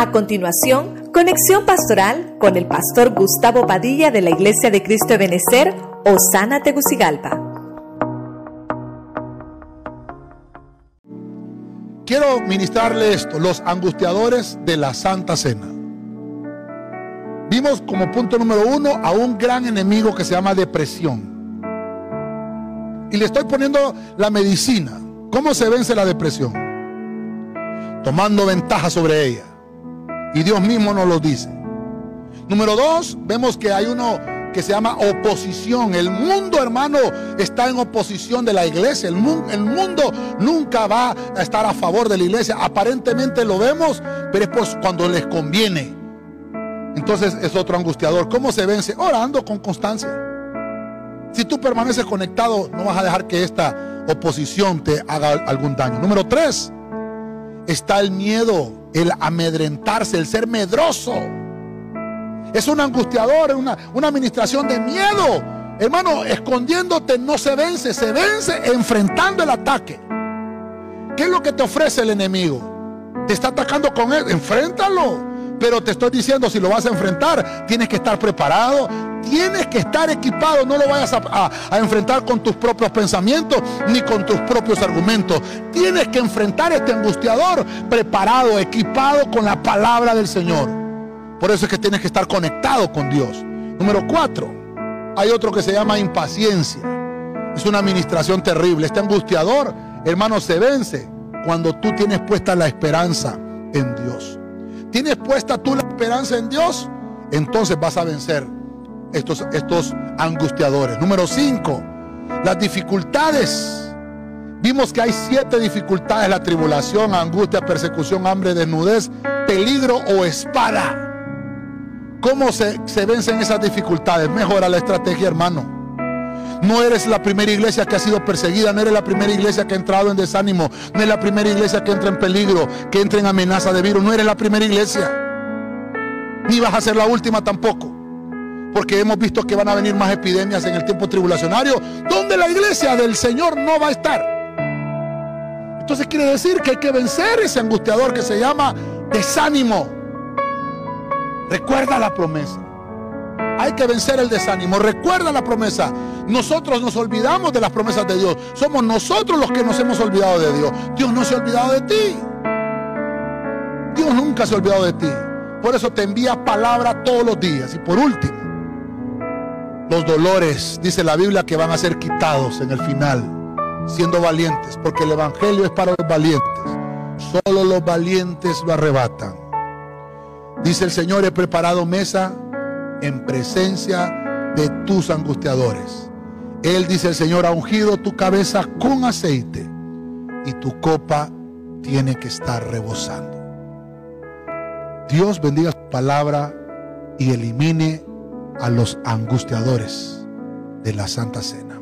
A continuación, conexión pastoral con el pastor Gustavo Padilla de la Iglesia de Cristo de Benecer, Osana Tegucigalpa. Quiero ministrarle esto, los angustiadores de la Santa Cena. Vimos como punto número uno a un gran enemigo que se llama depresión. Y le estoy poniendo la medicina. ¿Cómo se vence la depresión? Tomando ventaja sobre ella. Y Dios mismo nos lo dice. Número dos, vemos que hay uno que se llama oposición. El mundo, hermano, está en oposición de la iglesia. El mundo, nunca va a estar a favor de la iglesia. Aparentemente lo vemos, pero es cuando les conviene. Entonces es otro angustiador. ¿Cómo se vence? Orando con constancia. Si tú permaneces conectado, no vas a dejar que esta oposición te haga algún daño. Número tres, está el miedo el amedrentarse, el ser medroso. Es un angustiador, una, una administración de miedo. Hermano, escondiéndote no se vence, se vence enfrentando el ataque. ¿Qué es lo que te ofrece el enemigo? Te está atacando con él, enfréntalo. Pero te estoy diciendo, si lo vas a enfrentar, tienes que estar preparado, tienes que estar equipado. No lo vayas a, enfrentar con tus propios pensamientos ni con tus propios argumentos. Tienes que enfrentar este angustiador preparado, equipado con la palabra del Señor. Por eso es que tienes que estar conectado con Dios. Número cuatro, hay otro que se llama impaciencia. Es una administración terrible. Este angustiador, hermano, se vence cuando tú tienes puesta la esperanza en Dios tienes puesta tú la esperanza en Dios, entonces vas a vencer estos, estos angustiadores. Número 5, las dificultades. Vimos que hay siete dificultades, la tribulación, angustia, persecución, hambre, desnudez, peligro o espada. ¿Cómo se, se vencen esas dificultades? Mejora la estrategia, hermano. No eres la primera iglesia que ha sido perseguida, no eres la primera iglesia que ha entrado en desánimo, no eres la primera iglesia que entra en peligro, que entra en amenaza de virus, no eres la primera iglesia. Ni vas a ser la última tampoco. Porque hemos visto que van a venir más epidemias en el tiempo tribulacionario, donde la iglesia del Señor no va a estar. Entonces quiere decir que hay que vencer ese angustiador que se llama desánimo. Recuerda la promesa. Hay que vencer el desánimo. Recuerda la promesa. Nosotros nos olvidamos de las promesas de Dios. Somos nosotros los que nos hemos olvidado de Dios. Dios no se ha olvidado de ti. Dios nunca se ha olvidado de ti. Por eso te envía palabra todos los días. Y por último, los dolores, dice la Biblia, que van a ser quitados en el final, siendo valientes, porque el Evangelio es para los valientes. Solo los valientes lo arrebatan. Dice el Señor, he preparado mesa en presencia de tus angustiadores. Él dice el Señor, ha ungido tu cabeza con aceite y tu copa tiene que estar rebosando. Dios bendiga su palabra y elimine a los angustiadores de la Santa Cena.